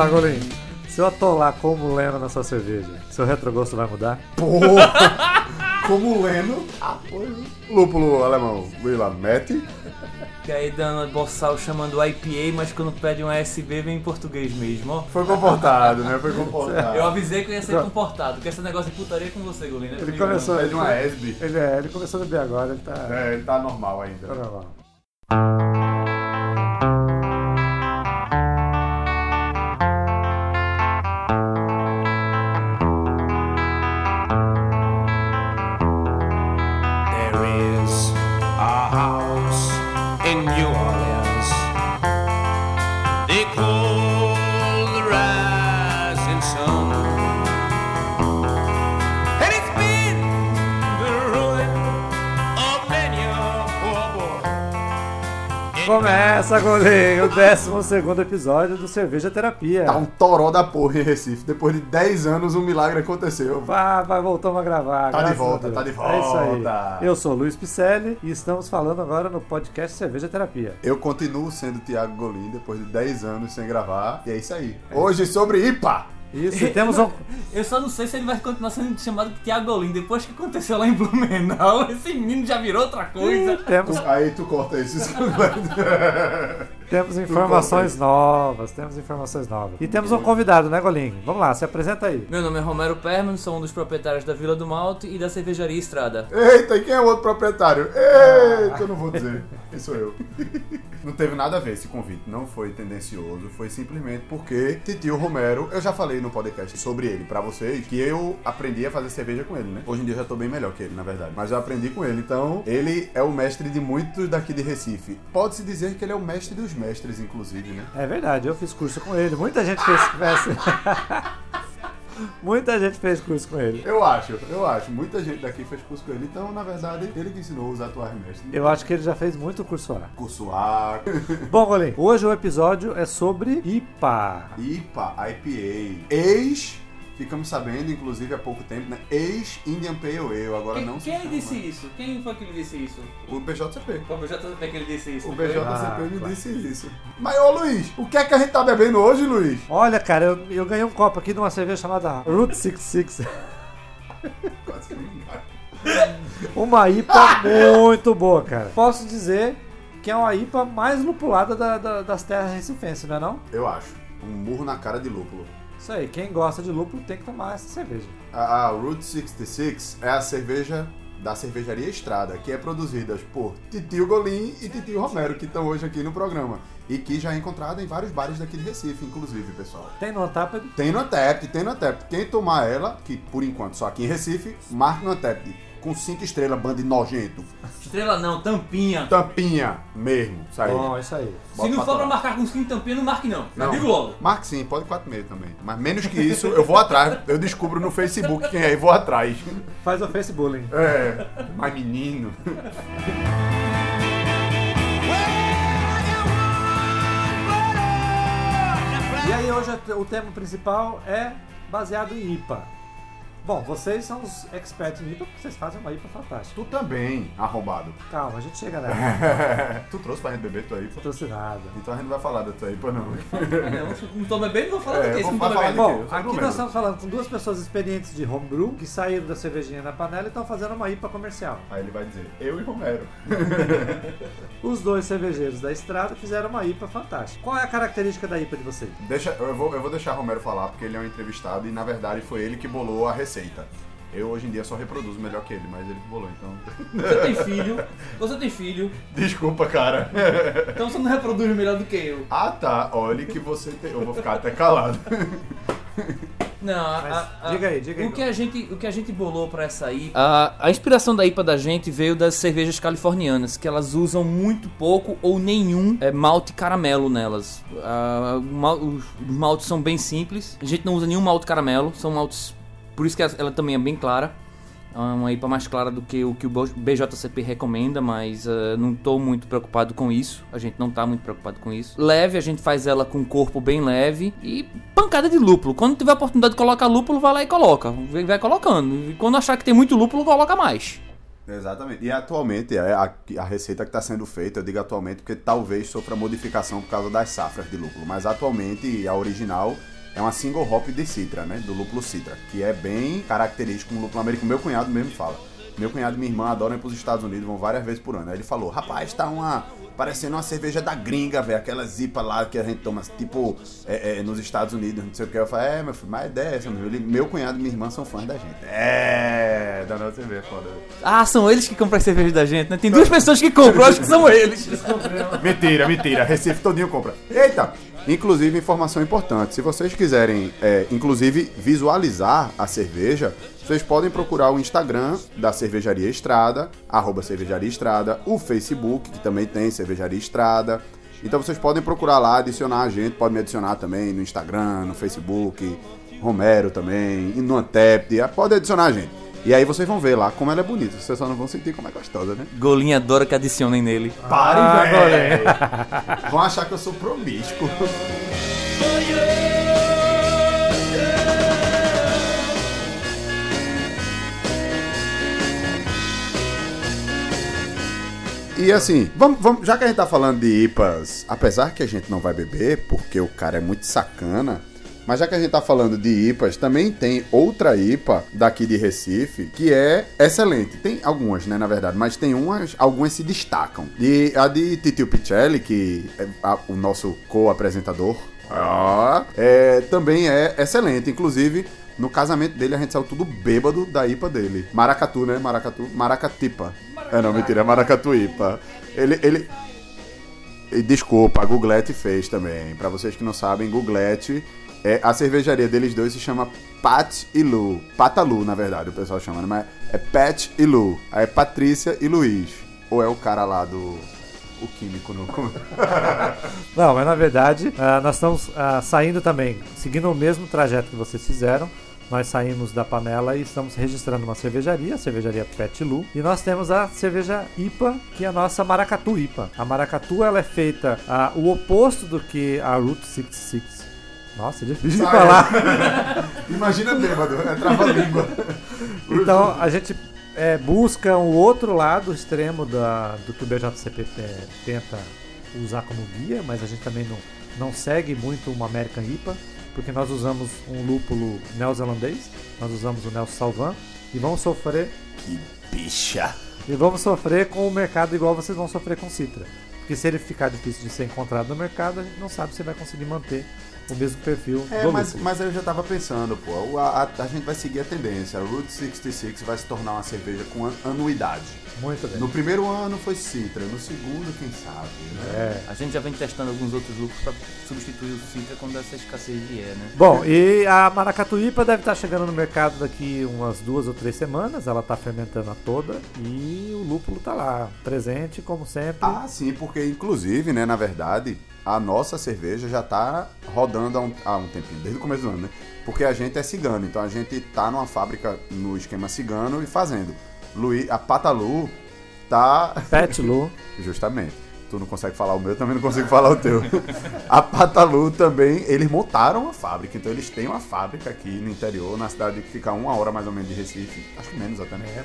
Lá, Golim. Se eu atolar como Leno na sua cerveja, seu retrogosto vai mudar? Porra! Como Leno, apoio. Lúpulo alemão, Willamette. Que aí dando boçal chamando IPA, mas quando pede um ASB vem em português mesmo, ó. Foi comportado, né? Foi comportado. Eu avisei que eu ia ser comportado, porque esse negócio de putaria com você, Golina. Ele começou, Pede ele, uma ESB. ele, é, ele começou a beber agora, ele tá. É, ele tá normal ainda. tá normal. Começa, Golim, o 12 episódio do Cerveja Terapia. Tá um toró da porra em Recife. Depois de 10 anos, um milagre aconteceu. Vai, vai, voltamos a gravar. Tá de volta, tá de É isso volta. aí. Eu sou o Luiz Picelli e estamos falando agora no podcast Cerveja Terapia. Eu continuo sendo o Thiago Golim depois de 10 anos sem gravar. E é isso aí. Hoje sobre IPA. Isso, e temos um. Eu só não sei se ele vai continuar sendo chamado de Thiago Golin depois que aconteceu lá em Blumenau. Esse menino já virou outra coisa. Temos, Aí tu corta isso. temos informações novas, temos informações novas. E temos um convidado, né, Golim? Vamos lá, se apresenta aí. Meu nome é Romero Perman, sou um dos proprietários da Vila do Malte e da cervejaria Estrada. Eita, e quem é o outro proprietário? Eita, eu não vou dizer. Quem sou eu? Não teve nada a ver esse convite, não foi tendencioso, foi simplesmente porque Titio Romero, eu já falei no podcast sobre ele pra vocês, que eu aprendi a fazer cerveja com ele, né? Hoje em dia eu já tô bem melhor que ele, na verdade. Mas eu aprendi com ele, então ele é o mestre de muitos daqui de Recife. Pode-se dizer que ele é o mestre dos mestres, inclusive, né? É verdade, eu fiz curso com ele. Muita gente fez. Muita gente fez curso com ele. Eu acho, eu acho. Muita gente daqui fez curso com ele, então, na verdade, ele que ensinou os atuais mestres. Eu acho que ele já fez muito curso A. Curso A, Bom, Golim, hoje o episódio é sobre IPA. IPA, IPA. Ex, ficamos sabendo, inclusive há pouco tempo, né? Ex Indian Pale Ale, agora Quem, não se quem chama. disse isso? Quem foi que lhe disse isso? O BJCP. Foi o BJP que ele disse isso. O? BJCP Ah, me claro. disse isso. Mas, ô Luiz, o que é que a gente tá bebendo hoje, Luiz? Olha, cara, eu, eu ganhei um copo aqui de uma cerveja chamada Route 66. Quase que eu me engano. Uma IPA muito boa, cara. Posso dizer que é uma IPA mais lupulada da- da- das terras recifenses, não é não? Eu acho. Um murro na cara de lúpulo. Isso aí, quem gosta de lúpulo tem que tomar essa cerveja. A, a Route 66 é a cerveja da cervejaria Estrada, que é produzida por Titio Golim e Titio Romero, que estão hoje aqui no programa. E que já é encontrada em vários bares daqui de Recife, inclusive, pessoal. Tem no Untapped? Tem no Antept, tem no Antept. Quem tomar ela, que por enquanto só aqui em Recife, marque no Antept. Com 5 estrelas, bando de nojento. Estrela não, tampinha. Tampinha mesmo, isso aí. Bom, isso aí. Se Bota não for pra trás. marcar com skin tampinha, não marque não. Eu digo logo. Marque sim, pode 4,5 também. Mas menos que isso, eu vou atrás. Eu descubro no Facebook quem é e vou atrás. Faz o Facebook. É, mas menino. E aí hoje o tema principal é baseado em IPA. Bom, vocês são os experts em IPA porque vocês fazem uma IPA fantástica. Tu também, arrombado. Calma, a gente chega nela. tu trouxe pra gente beber tua aí, pô? Trouxe nada. Então a gente não vai falar da tua aí, pô, não. Eu não tô bebendo, vou falar É, do que? não tô bebendo. de- Bom, sou aqui nós estamos falando com duas pessoas experientes de homebrew que saíram da cervejinha na panela e estão fazendo uma IPA comercial. Aí ele vai dizer, eu e Romero. Os dois cervejeiros da estrada fizeram uma IPA fantástica. Qual é a característica da IPA de vocês? Deixa, eu, vou, eu vou deixar Romero falar, porque ele é um entrevistado e na verdade foi ele que bolou a receita. Eu hoje em dia só reproduzo melhor que ele, mas ele que bolou, então. Você tem filho, você tem filho, Desculpa, cara. então você não reproduz melhor do que eu. ah tá, olhe que você tem. Eu vou ficar até calado. Não, a- a- a- diga aí, diga aí. O que a gente, o que a gente bolou pra essa IPA, a, a inspiração da IPA da gente veio das cervejas californianas, que elas usam muito pouco ou nenhum é, malte caramelo nelas. Mal- os, os maltes são bem simples, a gente não usa nenhum malte caramelo, são maltes, por isso que ela, também é bem clara. É uma IPA mais clara do que o que o BJCP recomenda, mas ah, não estou muito preocupado com isso. A gente não está muito preocupado com isso. Leve, a gente faz ela com corpo bem leve e pancada de lúpulo. Quando tiver a oportunidade de colocar lúpulo, vai lá e coloca. Vai vai colocando. E quando achar que tem muito lúpulo, coloca mais. Exatamente. E atualmente, é a, a receita que está sendo feita, eu digo atualmente porque talvez sofra modificação por causa das safras de lúpulo, mas atualmente a original é uma single hop de citra, né? Do lúpulo citra, que é bem característico no lúpulo americano. Meu cunhado mesmo fala. Meu cunhado e minha irmã adoram ir pros Estados Unidos, vão várias vezes por ano. Aí ele falou, rapaz, tá uma. Parecendo uma cerveja da gringa, velho. Aquela zipa lá que a gente toma, tipo, é, é, nos Estados Unidos, não sei o que. Eu falei, é, meu filho, mas a ideia é essa, meu. Ele, meu cunhado e minha irmã são fãs da gente. É, da nossa cerveja, foda. Ah, são eles que compram as cervejas da gente, né? Tem duas pessoas que compram, acho que são eles. Mentira, mentira. Recife todinho compra. Eita! Inclusive, informação importante. Se vocês quiserem, é, inclusive, visualizar a cerveja, vocês podem procurar o Instagram da Cervejaria Estrada, arroba Cervejaria Estrada, o Facebook, que também tem Cervejaria Estrada. Então vocês podem procurar lá, adicionar a gente, pode me adicionar também no Instagram, no Facebook, Romero também, no Antep, pode adicionar a gente. E aí vocês vão ver lá como ela é bonita, vocês só não vão sentir como é gostosa, né? Golinha adora que adicionem nele. Parem, Ah, velho! Vão achar que eu sou promíscuo. E assim, vamos, vamos- já que a gente tá falando de IPAs, apesar que a gente não vai beber, porque o cara é muito sacana, mas já que a gente tá falando de IPAs, também tem outra IPA daqui de Recife que é excelente. Tem algumas, né, na verdade, mas tem umas, algumas se destacam. E a de Titio Picelli, que é a- o nosso co-apresentador, é, também é excelente. Inclusive, no casamento dele, a gente saiu tudo bêbado da IPA dele. Maracatu, né? Maracatu. Maracatipa. É, não, mentira. É Maracatuípa. Ele, ele... E Desculpa, a Googlete fez também. Pra vocês que não sabem, Googlete... É, a cervejaria deles dois se chama Pat e Lu. Patalu, na verdade, o pessoal chama, né? mas é Pat e Lu. Aí é Patrícia e Luiz. Ou é o cara lá do... O químico no... Não, mas na verdade, ah, nós estamos ah, saindo também, seguindo o mesmo trajeto que vocês fizeram. Nós saímos da panela e estamos registrando uma cervejaria, a cervejaria Pet Lu. E nós temos a cerveja IPA, que é a nossa Maracatu IPA. A Maracatu ela é feita ah, o oposto do que a Route 66. Nossa, é difícil de Sai. falar. Imagina bêbado, é trava-língua. Então a gente é, busca o outro lado extremo da, do que o BJCP te- tenta usar como guia, mas a gente também não, não segue muito uma American IPA, porque nós usamos um lúpulo neozelandês, nós usamos o Nelson Salvan e vamos sofrer Que bicha. e vamos sofrer com o mercado igual vocês vão sofrer com Citra. Porque se ele ficar difícil de ser encontrado no mercado, a gente não sabe se vai conseguir manter o mesmo perfil É, mas, mas eu já tava pensando, pô, a, a- a gente vai seguir a tendência. A Route 66 vai se tornar uma cerveja com an- anuidade. Muito bem. No primeiro ano foi Citra, no segundo, quem sabe, né? É. A gente já vem testando alguns outros lucros pra substituir o Citra quando essa escassez vier, né? Bom, e a Maracatuípa deve estar chegando no mercado daqui umas duas ou três semanas. Ela está fermentando a toda e o lúpulo tá lá, presente, como sempre. Ah, sim, porque inclusive, né, na verdade, a nossa cerveja já tá rodando há um, há um tempinho, desde o começo do ano, né? Porque a gente é cigano, então a gente tá numa fábrica no esquema cigano e fazendo. Luí, a Patalu tá Pet Lu. Justamente. Tu não consegue falar o meu, eu também não consigo falar o teu. A Patalu também, eles montaram uma fábrica, então eles têm uma fábrica aqui no interior, na cidade que fica uma hora mais ou menos de Recife, acho que menos até, né?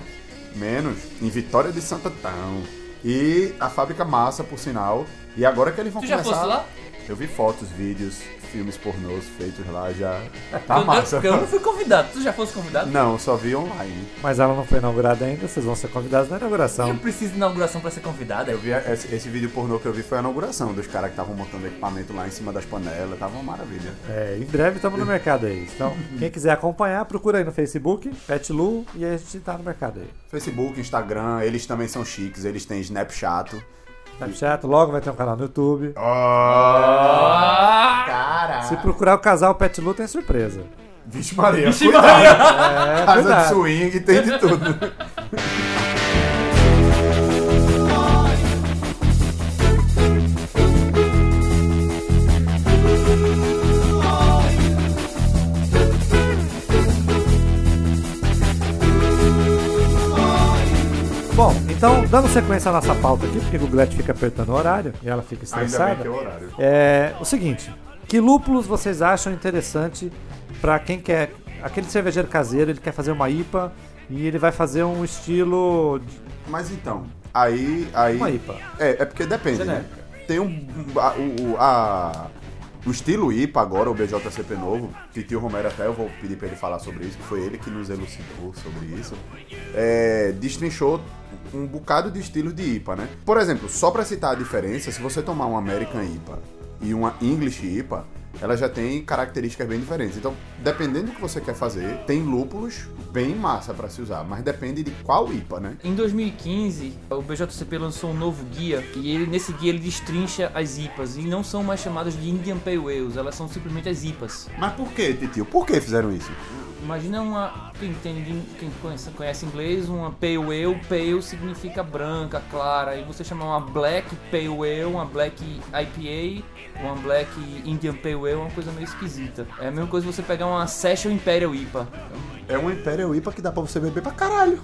Menos, em Vitória de Santo Antão. E a fábrica massa, por sinal. E agora que eles vão Tu já começar... fosse lá? Eu vi fotos, vídeos, filmes pornôs feitos lá, já tá eu, massa. eu, eu não fui convidado. Tu já fosse convidado? Não, só vi online. Mas ela não foi inaugurada ainda, vocês vão ser convidados na Eu inauguração. preciso de inauguração pra ser convidado. Eu Eu vi esse, esse vídeo pornô que eu vi foi a inauguração dos caras que estavam montando equipamento lá em cima das panelas, tava uma maravilha. É, em breve estamos no mercado aí. Então, quem quiser acompanhar, procura aí no Facebook, Pet Lu, e aí a gente tá no mercado aí. Facebook, Instagram, eles também são chiques, eles têm Snapchat. Snapchat, logo vai ter um canal no YouTube. Ah! Cara! Se procurar o casal Pet Lu, tem surpresa. Vixe Maria, Vixe, cuidado. Maria. É, Casa de cuidado. swing, tem de tudo. Bom, então, dando sequência à nossa pauta aqui, porque o Googlete fica apertando o horário e ela fica Ainda bem estressada. que é o horário. É o seguinte: que lúpulos vocês acham interessante para quem quer. Aquele cervejeiro caseiro, ele quer fazer uma IPA E ele vai fazer um estilo Mas então, aí. aí uma IPA. É, é porque depende, né? Tem um. A, o, a- o estilo IPA agora, o BJCP novo, Titio Romero até eu vou pedir pra ele falar sobre isso, que foi ele que nos elucidou sobre isso. É, destrinchou um bocado de estilos de IPA, né? Por exemplo, só pra citar a diferença, se você tomar uma American IPA e uma English IPA, ela já tem características bem diferentes. Então, dependendo do que você quer fazer, tem lúpulos bem massa pra se usar, mas depende de qual IPA, né? Em 2015, o BJCP lançou um novo guia e ele, nesse guia ele destrincha as IPAs e não são mais chamadas de Indian Pale Ales, elas são simplesmente as IPAs. Mas por que, Titio? Por que fizeram isso? Imagina uma. Quem, tem, quem conhece, conhece inglês, uma Pale Ale. Pale significa branca, clara. E você chamar uma Black Pale Ale, uma Black IPA, uma Black Indian Pale Ale é uma coisa meio esquisita. É a mesma coisa você pegar uma Session Imperial IPA. É uma Imperial IPA que dá pra você beber pra caralho.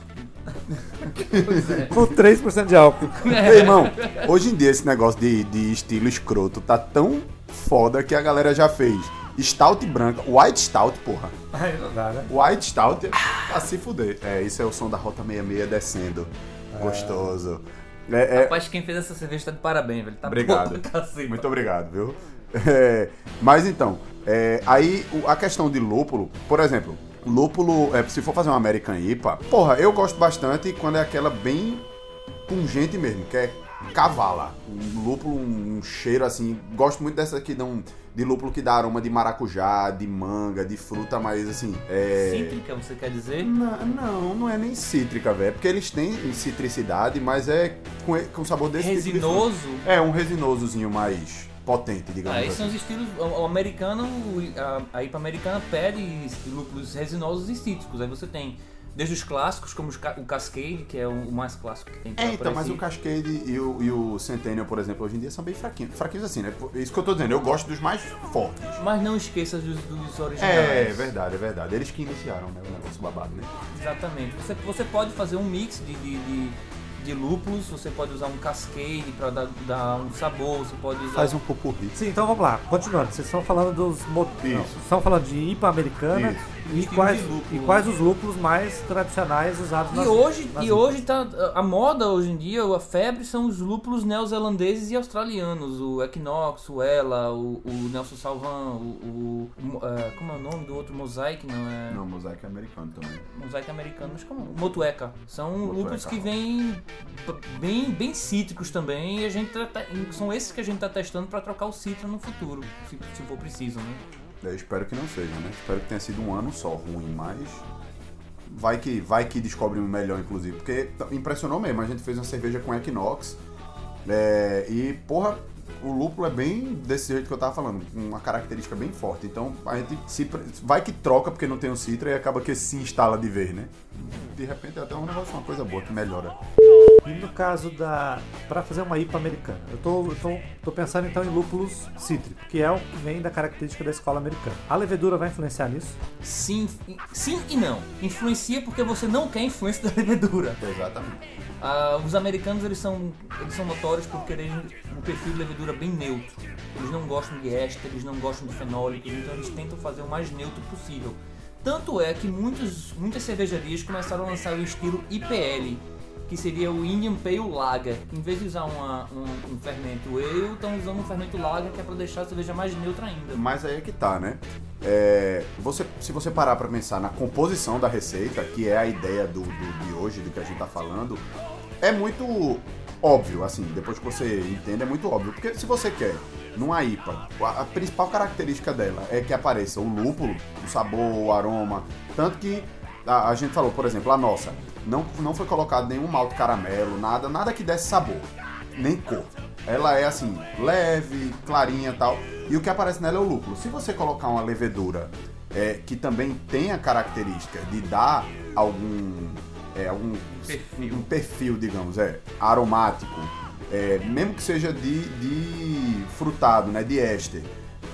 Com 3% de álcool. Ei, irmão, hoje em dia esse negócio de, de estilo escroto tá tão foda que a galera já fez stout branca, white stout, porra. Aí não dá, né? White stout é pra se fuder. É, isso é o som da Rota 66 descendo. Gostoso. É, é- Rapaz, quem fez essa cerveja tá de parabéns, velho. Tá Obrigado. boa pra caceta. Muito obrigado, viu? É, mas então, é, aí a questão de lúpulo, por exemplo, lúpulo, é, se for fazer uma American IPA, porra, eu gosto bastante quando é aquela bem pungente mesmo, que é cavala. Um lúpulo, um cheiro assim. Gosto muito dessa que dão. De lúpulo que dá aroma de maracujá, de manga, de fruta, mas assim. É... Cítrica, você quer dizer? Não, não, não é nem cítrica, velho. Porque eles têm citricidade, mas é com, com sabor desse tipo de. Resinoso. É, um resinosozinho mais potente, digamos Ah, esses são assim. os estilos. O o americano, a, a IPA americana pede lúpulos resinosos e cítricos. Aí você tem desde os clássicos, como o Cascade, que é o mais clássico que tem. pra- É, então, mas o Cascade e o, e o Centennial, por exemplo, hoje em dia são bem fraquinhos. Fraquinhos assim, né? É Isso que eu tô dizendo, eu gosto dos mais fortes. Mas não esqueça dos, dos originais. É, é verdade, é verdade. Eles que iniciaram, né? O negócio babado, né? Exatamente. Você, você pode fazer um mix de, de, de, de lúpulos, você pode usar um Cascade para dar, dar um sabor, você pode usar. Faz um pupurri. Sim, então vamos lá. Continuando. Vocês estão falando dos... Mo... Isso. Não, vocês estão falando de IPA americana Isso. E quais, e quais os lúpulos mais tradicionais usados nas E hoje, nas e hoje tá a moda hoje em dia, a febre são os lúpulos neozelandeses e australianos, o Equinox, o Ela, o, o Nelson Salvan, o, o- é, como é o nome do outro Mosaic, não é? Não, mosaico é americano também. Mosaic americano, mas como? Motueca. São Motueka. lúpulos que vêm bem, bem cítricos também e a gente tá- tá- são esses que a gente tá testando para trocar o citra no futuro, se, se for preciso, né? Eu espero que não seja, né? Espero que tenha sido um ano só ruim, mas. Vai que, vai que descobre um melhor, inclusive. Porque impressionou mesmo. A gente fez uma cerveja com Equinox. é, e, porra, o lúpulo é bem desse jeito que eu tava falando. com Uma característica bem forte. Então a gente se, vai que troca porque não tem o citra e acaba que se instala de vez, né? De repente é até um negócio, uma coisa boa que melhora. E no caso da. Para fazer uma IPA americana, eu tô, eu tô, tô pensando então em lúpulos cítricos, que é o que vem da característica da escola americana. A levedura vai influenciar nisso? Sim, sim e não. Influencia porque você não quer influência da levedura. Exatamente. Ah, os americanos eles são, eles são notórios por quererem um perfil de levedura bem neutro. Eles não gostam de éster, eles não gostam de fenólicos, então eles tentam fazer o mais neutro possível. Tanto é que muitos, muitas cervejarias começaram a lançar o estilo IPL, que seria o Indian Pale Lager. Em vez de usar uma- um, um fermento ale, estão usando um fermento lager que é para deixar a cerveja mais neutra ainda. Mas aí é que tá, né? É, você, se você parar pra pensar na composição da receita, que é a ideia do, do- de hoje, do que a gente tá falando, é muito óbvio, assim, depois que você entende, é muito óbvio. Porque se você quer, numa IPA, a, a principal característica dela é que apareça o lúpulo, o sabor, o aroma. Tanto que a, a gente falou, por exemplo, a nossa, não, não foi colocado nenhum malte caramelo, nada, nada que desse sabor, nem cor. Ela é assim, leve, clarinha e tal. E o que aparece nela é o lúpulo. Se você colocar uma levedura é, que também tem a característica de dar algum, é, algum Perfil. um perfil, digamos, é aromático, é, mesmo que seja de, de frutado, né, de éster,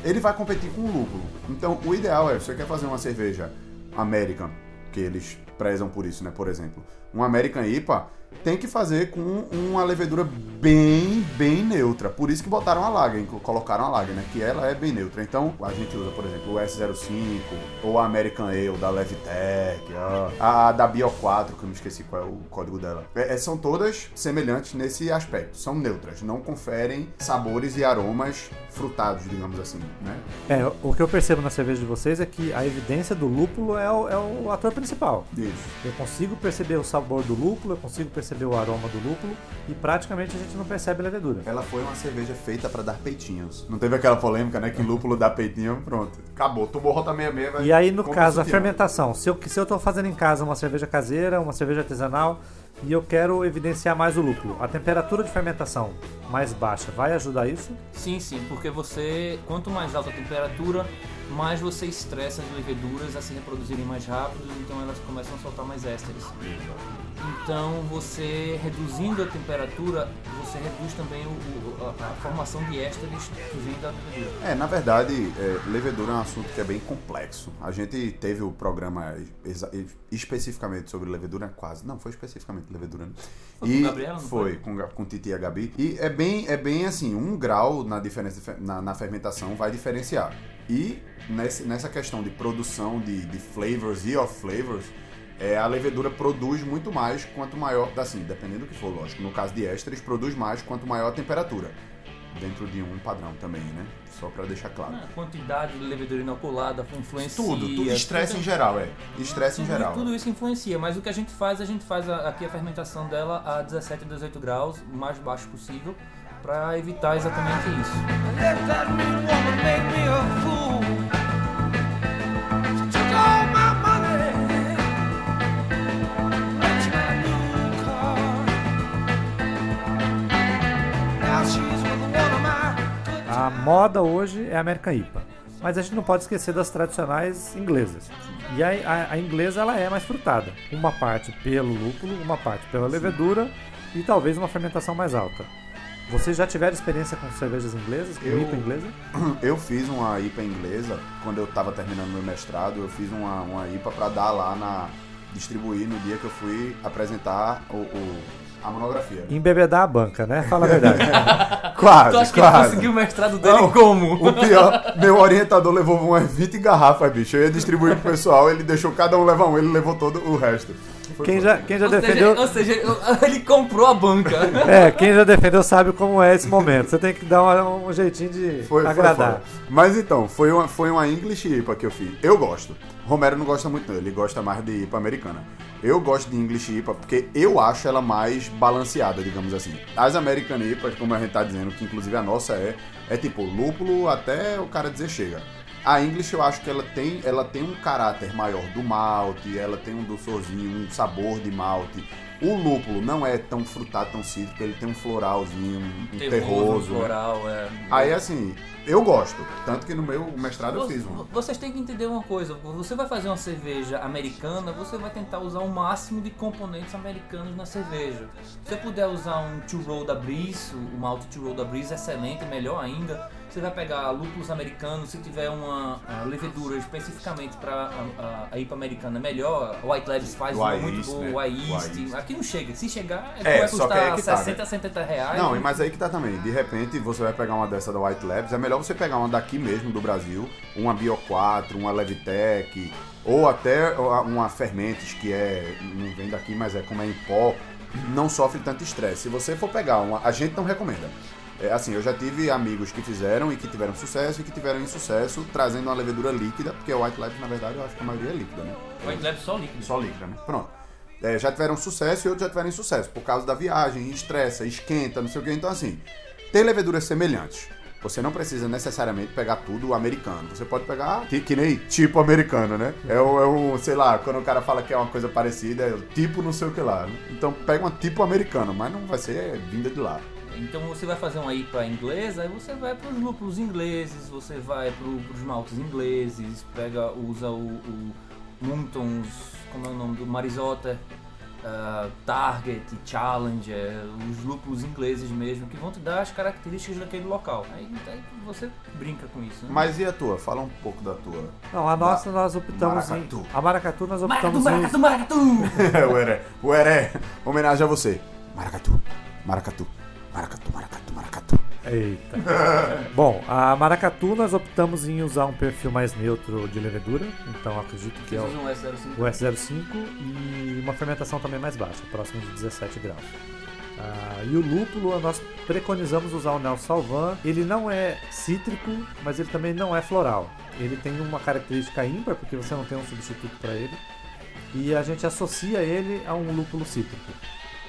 ele vai competir com o lúpulo. Então, o ideal é, você quer fazer uma cerveja American, que eles prezam por isso, né, por exemplo, uma American IPA, tem que fazer com uma levedura bem, bem neutra. Por isso que botaram a lager, colocaram a lager, né? Que ela é bem neutra. Então, a gente usa, por exemplo, o S05 ou a American Ale da Levitec, a, a da Bio 4, que eu me esqueci qual é o código dela. É, é, são todas semelhantes nesse aspecto. São neutras, não conferem sabores e aromas frutados, digamos assim, né? É, o que eu percebo na cerveja de vocês é que a evidência do lúpulo é o, é o ator principal. Isso. Eu consigo perceber o sabor do lúpulo, eu consigo perceber o aroma do lúpulo e praticamente a gente não percebe a levedura. Ela foi uma cerveja feita pra dar peitinhos. Não teve aquela polêmica, né? Que lúpulo dá peitinho, pronto. Acabou. Tomou rota 66, vai. E aí, no caso, a fermentação. Se eu, se eu tô fazendo em casa uma cerveja caseira, uma cerveja artesanal, e eu quero evidenciar mais o lúpulo, a temperatura de fermentação mais baixa vai ajudar isso? Sim, sim, porque você, quanto mais alta a temperatura, mais você estressa as leveduras a se reproduzirem mais rápido, então elas começam a soltar mais ésteres. Então você reduzindo a temperatura, você reduz também o- o- a, a formação de ésteres que vem da levedura. É, na verdade, é, levedura é um assunto que é bem complexo. A gente teve o programa especificamente sobre levedura, quase. Não, foi especificamente levedura. Né? Foi com Gabriela, foi? foi? com, com Titi e a Gabi. E é bem, é bem assim, um grau na, diferença, na, na fermentação vai diferenciar. E nessa questão de produção de, de flavors e off flavors, é, a levedura produz muito mais quanto maior, assim, dependendo do que for, lógico. No caso de ésteres, produz mais quanto maior a temperatura. Dentro de um padrão também, né? Só pra deixar claro. A quantidade de levedura inoculada influencia. Tudo, tudo estresse em tudo- geral, é. Estresse em tudo, geral. tudo isso influencia, mas o que a gente faz, a gente faz a- aqui a fermentação dela a 17 e 18 graus, o mais baixo possível, para evitar exatamente isso. Let that mean woman make me a fool. A moda hoje é a American IPA. Mas a gente não pode esquecer das tradicionais inglesas. E a, a- a inglesa ela é mais frutada. Uma parte pelo lúpulo, uma parte pela levedura e talvez uma fermentação mais alta. Vocês já tiveram experiência com cervejas inglesas, com Eu- IPA inglesa? Eu fiz uma IPA inglesa, quando eu tava terminando meu mestrado, eu fiz uma, uma IPA pra dar lá na. distribuir no dia que eu fui apresentar o, o- a monografia. Embebedar a banca, né? Fala a verdade. Quase, Tu acha que ele conseguiu o mestrado dele Não. como? O pior, meu orientador levou umas 20 garrafas, bicho. Eu ia distribuir pro pessoal, ele deixou cada um levar um, ele levou todo o resto. Foi Quem já, quem já Ou seja, defendeu. ou seja, ele comprou a banca. É, quem já defendeu sabe como é esse momento. Você tem que dar um, um jeitinho de Foi, foi agradar. foda. Mas então, foi uma, foi uma English IPA que eu fiz. Eu gosto. Romero não gosta muito, não. Ele gosta mais de IPA americana. Eu gosto de English IPA porque eu acho ela mais balanceada, digamos assim. As American IPAs, como a gente tá dizendo, que inclusive a nossa é, é tipo lúpulo até o cara dizer chega. A English eu acho que ela tem, ela tem um caráter maior do malte, ela tem um doçorzinho, um sabor de malte. O lúpulo não é tão frutado, tão cítrico, ele tem um floralzinho, um terroso. né? floral, é. Aí assim, eu gosto. Tanto que no meu mestrado eu fiz um. Vocês têm que entender uma coisa. Você vai fazer uma cerveja americana, você vai tentar usar o máximo de componentes americanos na cerveja. Se você puder usar um two roll da Breeze, o malte two roll da Breeze é excelente, melhor ainda. Você vai pegar lúpulos americanos, se tiver uma levedura especificamente para a, a, a IPA americana, é melhor. White Labs faz muito boa, né? o. Aqui não chega. Se chegar, É, vai só que custar aí que tá, 60, né? 70 reais. Não, mas aí que tá também. De repente você vai pegar uma dessa da White Labs, é melhor você pegar uma daqui mesmo do Brasil, uma Bio 4, uma Levitec, ou até uma Fermentes, que é. não vem daqui, mas é como é em pó, não sofre tanto estresse. Se você for pegar uma. A gente não recomenda. É, assim, eu já tive amigos que fizeram e que tiveram sucesso e que tiveram insucesso trazendo uma levedura líquida, porque a White Labs, na verdade, eu acho que a maioria é líquida, né? O White Labs só líquido. Só líquida, né? Pronto. É, já tiveram sucesso e outros já tiveram insucesso, por causa da viagem, estressa, esquenta, não sei o que. Então, assim, tem leveduras semelhantes. Você não precisa necessariamente pegar tudo americano. Você pode pegar que, que nem tipo americano, né? É o, é o, sei lá, quando o cara fala que é uma coisa parecida, é o tipo não sei o que lá. né? Então pega uma tipo americano, mas não vai ser vinda de lá. Então você vai fazer uma IPA inglesa, aí você vai para os lúpulos ingleses, você vai para os maltes ingleses, pega, usa o, o Muntons, como é o nome do Marisotter, ah, Target, Challenger, os lúpulos ingleses mesmo, que vão te dar as características daquele local. Aí, aí você brinca com isso. Né? Mas e a tua? Fala um pouco da tua. Não, a nossa nós optamos Maracatu. em. A Maracatu nós Maracatu, optamos maracatu, em. maracatu! o Heré. O Heré. Homenagem a você. Maracatu. Maracatu. Maracatu, maracatu, maracatu. Eita. Bom, a Maracatu nós optamos em usar um perfil mais neutro de levedura, então acredito que é o, usam o S05? o S05 e uma fermentação também mais baixa, próximo de 17 graus. Ah, e o lúpulo nós preconizamos usar o Nel Salvan. Ele não é cítrico, mas ele também não é floral. Ele tem uma característica ímpar porque você não tem um substituto para ele. E a gente associa ele a um lúpulo cítrico.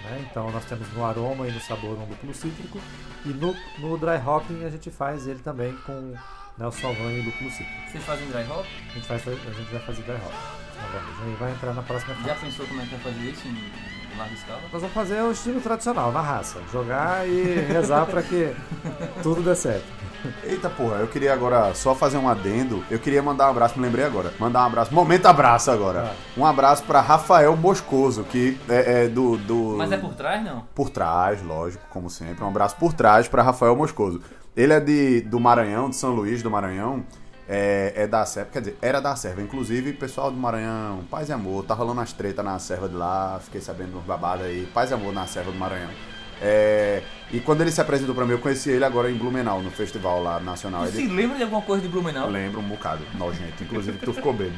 Né? Então nós temos no aroma e no sabor um lúpulo cítrico. E no, no dry hopping a gente faz ele também com Nel Salvan e lúpulo cítrico. Vocês fazem dry hop? A gente, faz, a gente vai fazer dry hopping. Agora, a gente vai entrar na próxima Já fase. pensou como é que vai fazer isso em larga escala? Nós vamos fazer o estilo tradicional, na raça. Jogar e rezar para que tudo dê certo. Eita porra, eu queria agora só fazer um adendo. Eu queria mandar um abraço, me lembrei agora. Mandar um abraço. Momento abraço agora. Um abraço pra Rafael Moscoso, que é, é do, do. Mas é por trás, não? por trás, lógico, como sempre. Um abraço por trás para Rafael Moscoso. Ele é de, do Maranhão, de São Luís do Maranhão. É, é da serva, quer dizer, era da serva. Inclusive, pessoal do Maranhão, paz e amor. Tá rolando as tretas na serva de lá. Fiquei sabendo uns babados aí. Paz e amor na serva do Maranhão. É, e quando ele se apresentou pra mim, eu conheci ele agora em Blumenau, no festival lá nacional. Você Ele, lembra de alguma coisa de Blumenau? eu lembro um bocado, nojento. Inclusive tu ficou bêbado.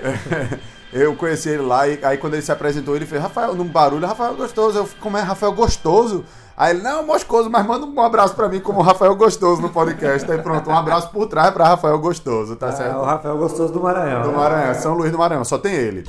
eu conheci ele lá e aí quando ele se apresentou, ele fez, Rafael, num barulho, Rafael Gostoso. Eu fico, como é Rafael Gostoso? Aí ele, não, Moscoso, mas manda um abraço pra mim como Rafael Gostoso no podcast. Aí pronto, um abraço por trás pra Rafael Gostoso, tá É o certo? Rafael Gostoso do Maranhão. Do né? Maranhão, São Luís do Maranhão, só tem ele.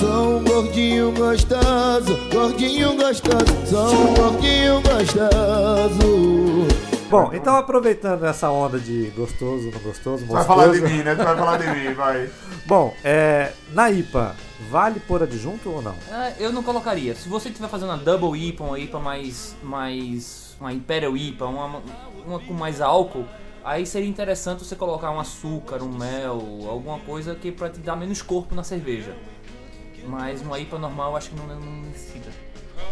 Sou um gordinho gostoso, gordinho gostoso, sou um gordinho gostoso. Bom, então aproveitando essa onda de gostoso, não gostoso, Tu vai falar de mim, né? Tu vai falar de mim, vai. Bom, é, na IPA, vale pôr adjunto ou não? Ah, eu não colocaria. Se você estiver fazendo uma Double IPA, uma IPA mais. mais. uma Imperial IPA, uma, uma com mais álcool, aí seria interessante você colocar um açúcar, um mel, alguma coisa que pra te dar menos corpo na cerveja. Mas uma IPA normal acho que não, não necessita.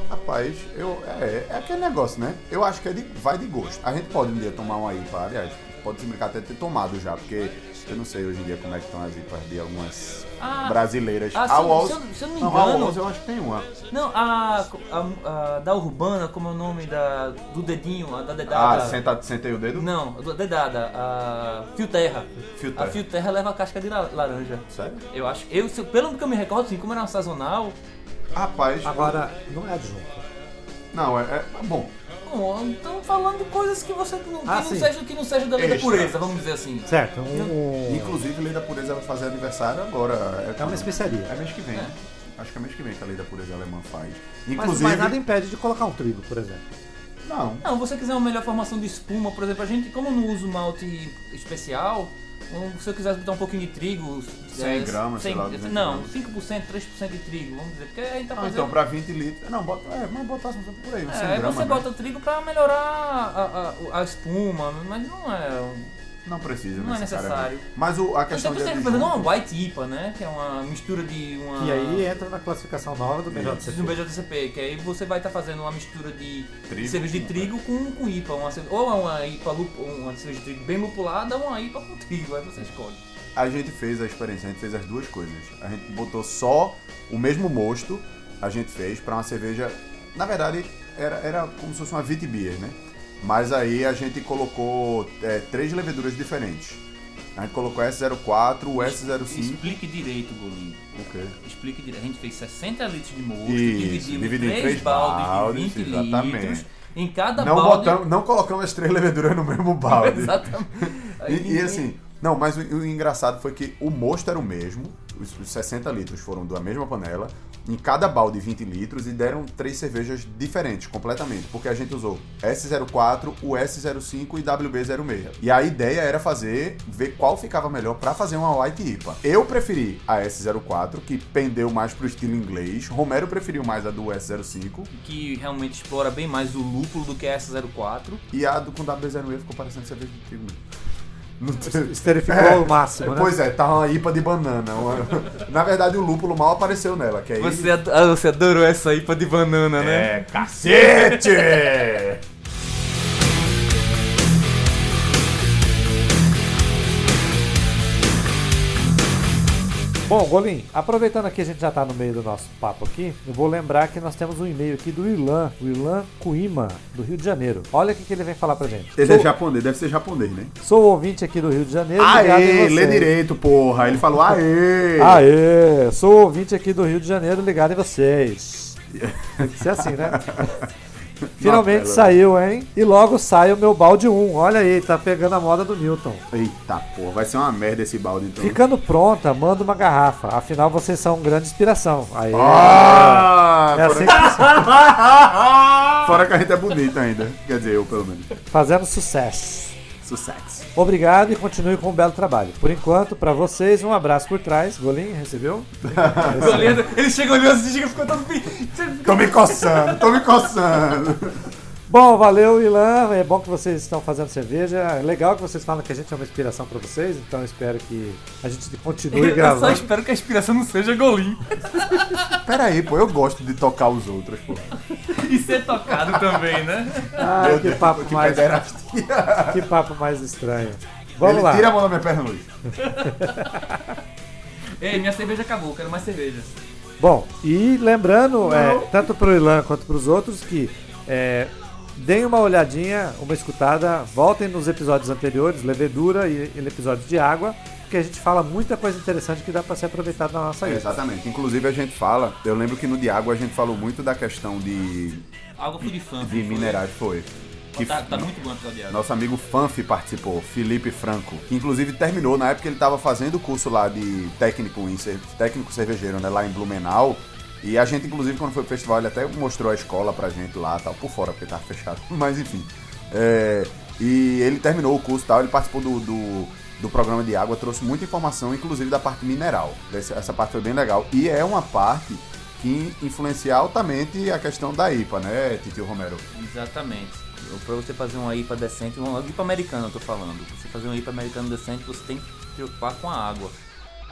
Rapaz, eu, é, é aquele negócio, né? Eu acho que é de, vai de gosto. A gente pode um dia tomar uma IPA, aliás, pode se brincar até ter tomado já, porque eu não sei hoje em dia como é que estão as IPAs de algumas Ah, brasileiras. ah, a eu- Walls, se eu- se eu não me a engano- Walls eu acho que tem uma. Não, a, a, a da Urbana, como é o nome da, do dedinho, a da dedada. Ah, senta, sentei o dedo? Não, a dedada, a Fio Terra. Fio A Terra. Fio Terra leva a casca de la- laranja. Sério? Eu acho. Eu, se- pelo que eu me recordo, assim, como era uma sazonal. Rapaz, Agora, não é adjunto. não, é, é bom. Bom, estamos falando de coisas que você que não, que Ah, não sim. seja que não seja da lei da Extra. pureza, vamos dizer assim. Certo, um, um- Inclusive, Lei da Pureza vai fazer aniversário agora. é uma especiaria. É mês que vem. Acho que é mês que vem que a Lei da Pureza alemã faz. Mas, Inclusive. mas nada impede de colocar um trigo, por exemplo. Não. Não, você quiser uma melhor formação de espuma, por exemplo, a gente, como eu não uso malte especial, se eu quisesse botar um pouquinho de trigo. 100 gramas, sei lá, 200 Não, gramas. 5%, 3% de trigo, vamos dizer. Porque a gente tá Não, fazendo. então, pra 20 litros. Não, bota. É, mas botar por aí, 100 É, aí gramas. você né? bota o trigo pra melhorar a, a, a espuma, mas não é. Não precisa, Não é necessário. Mas o, a Então questão você de tem que fazer adjunto- uma white IPA, né? Que é uma mistura de uma. E aí entra na classificação nova do BJCP. no BJCP, que aí você vai estar fazendo uma mistura de Trigo cerveja de com- trigo com, com IPA. Uma, ou é uma IPA lupo, uma cerveja de trigo bem lupulada ou uma IPA com trigo, aí você escolhe. A gente fez a experiência, a gente fez as duas coisas. A gente botou só o mesmo mosto, a gente fez pra uma cerveja. Na verdade, era, era como se fosse uma Vit Beer, né? Mas aí a gente colocou é, três leveduras diferentes. A gente colocou S04, o S05. Explique direito, Golinho. O quê? Explique direito. A gente fez 60 litros de mosto, dividimos dividiu em três três baldes, baldes, de 20 exatamente. litros. Em cada Não, balde. botamos, não colocamos as três leveduras no mesmo balde. Exatamente. E, e assim, não, mas o, o engraçado foi que o mosto era o mesmo, os, os 60 litros foram da mesma panela, em cada balde 20 litros e deram três cervejas diferentes completamente, porque a gente usou S04, o S05 e WB06. E a ideia era fazer, ver qual ficava melhor pra fazer uma White IPA. Eu preferi a S04, que pendeu mais pro estilo inglês, Romero preferiu mais a do S05 que realmente explora bem mais o lúpulo do que a S04. e a do com WB06 ficou parecendo cerveja de trigo. mesmo. Esterificou o máximo, né? Pois é, tá uma IPA de banana. uma- Na verdade, o lúpulo mal apareceu nela, que aí... Você, ad- ah, você adorou essa IPA de banana, né? É, cacete! Bom, Golim, aproveitando que a gente já tá no meio do nosso papo aqui, eu vou lembrar que nós temos um e-mail aqui do Irlan, o Irlan Kuima, do Rio de Janeiro. Olha o que, que ele vem falar pra gente. Ele sou, é japonês, deve ser japonês, né? sou ouvinte aqui do Rio de Janeiro. Aê, lê direito, porra. Ele falou aê. Aê, sou ouvinte aqui do Rio de Janeiro, ligado em vocês. Tem que ser assim, né? Finalmente saiu, hein? E logo sai o meu balde 1. Olha aí, tá pegando a moda do Newton. Eita, porra, vai ser uma merda esse balde, então. Ficando pronta, manda uma garrafa. Afinal, vocês são grande inspiração. Aí. Ah, é fora, assim que fora que a gente é bonito ainda. Quer dizer, eu pelo menos. fazendo sucesso. Sucesso. Obrigado e continue com um belo trabalho. Por enquanto, pra vocês, um abraço por trás. Golinho, recebeu? Olhando, ele chega olhando assim, chega ficando todo. Tô me coçando, tô me coçando. Bom, valeu, Ilan. É bom que vocês estão fazendo cerveja. É legal que vocês falam que a gente é uma inspiração pra vocês. Então, eu espero que a gente continue Eu só gravando. espero que a inspiração não seja golinho. Pera aí, pô, eu gosto de tocar os outros, pô. E ser tocado também, né? Ah, Meu que Deus, papo que mais, pederastia. que papo mais estranho. Vamos Ele lá. tira a mão da minha perna, Luiz. Ei, minha cerveja acabou, quero mais cerveja. Bom, e lembrando, é, tanto pro Ilan quanto pros outros, que é, deem uma olhadinha, uma escutada, voltem nos episódios anteriores, levedura e, e episódios de água, porque a gente fala muita coisa interessante que dá pra ser aproveitado na nossa É, ilha. exatamente. Inclusive a gente fala, eu lembro que no Diago a gente falou muito da questão de, Água fui de fã. de minerais, foi. Que Tá, tá muito bom o de água. Nosso amigo Fanfi participou, Felipe Franco, que inclusive terminou na época que ele estava fazendo o curso lá de técnico em técnico cervejeiro, né, lá em Blumenau. E a gente, inclusive, quando foi pro festival, ele até mostrou a escola pra gente lá, tal, por fora, porque tava fechado. Mas enfim. É, e ele terminou o curso tal, ele participou do, do, do programa de água, trouxe muita informação, inclusive da parte mineral. Essa, essa parte foi bem legal. E é uma parte que influencia altamente a questão da IPA, né, Titio Romero? Exatamente. Pra você fazer uma IPA decente, uma IPA americana eu tô falando. Pra você fazer uma IPA americana decente, você tem que se preocupar com a água.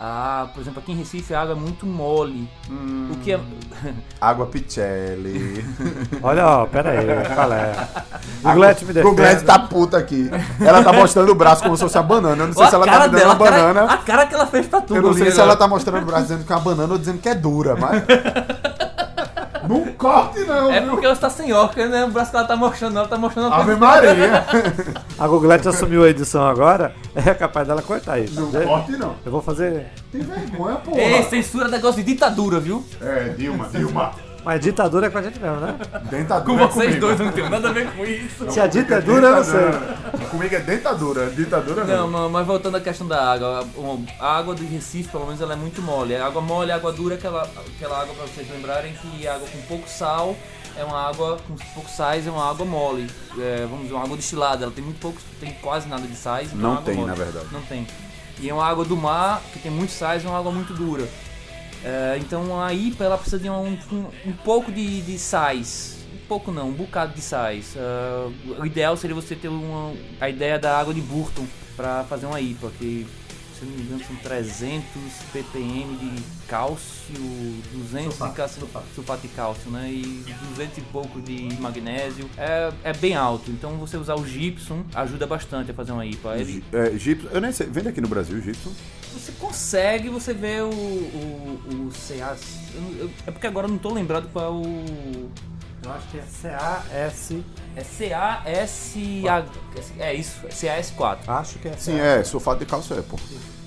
Ah, por exemplo, aqui em Recife a água é muito mole. O que é. Água Picelli. Olha, ó, pera aí, qual é? Googlete me defende. Googlete tá puta aqui. Ela tá mostrando o braço como se fosse uma banana. Eu não sei Ó, se ela tá cara me dando dela, uma a cara- banana. a cara que ela fez pra tu, Eu não sei Golinho, se ela tá mostrando o braço dizendo que é uma banana ou dizendo que é dura, mas. não corte, não. É viu? porque ela está sem óculos, né? O braço que ela tá mostrando, ela tá mostrando a Ave Maria. A Googlete assumiu a edição agora, é capaz dela cortar isso. Não corte, não. Eu vou fazer. Tem vergonha, porra. Ei, censura é negócio de ditadura, viu? É, Dilma, Dilma. Mas ditadura é com a gente mesmo, né? Dentadura. Com é vocês comigo. dois, não tenho nada a ver com isso. Se a ditadura, eu não sei. Comigo é dentadura. Ditadura Não, não. mas- voltando à questão da água, a- água do Recife, pelo menos, ela é muito mole. A água mole, a água dura, é aquela, aquela água, pra vocês lembrarem, que água com pouco sal é uma água com pouco sais, é uma água mole. É, vamos dizer, uma água destilada, ela tem muito pouco, tem quase nada de sais. então é Não água tem, mole. na verdade. Não tem. E é uma água do mar, que tem muito sais, é uma água muito dura. É, então a IPA, ela precisa de um, um, um pouco de, de sais. Um pouco não, um bocado de sais. Ah, o ideal seria você ter uma, a ideia da água de Burton para fazer uma IPA, que se não me engano são 300 ppm de cálcio, 200 de cálcio, sulfato de cálcio, né? E 200 e pouco de magnésio. É, é bem alto, então você usar o gypsum ajuda bastante a fazer uma IPA. Ele, É, Gipson, eu nem sei. Vende aqui no Brasil, Gipson. você consegue, você vê o, o, o CA. eu eu- é porque agora eu não tô lembrado qual é o. Eu acho que é C-A-S. É CASA. É isso, é CAS4. Acho que é Sim, é. Sulfato de cálcio é, pô.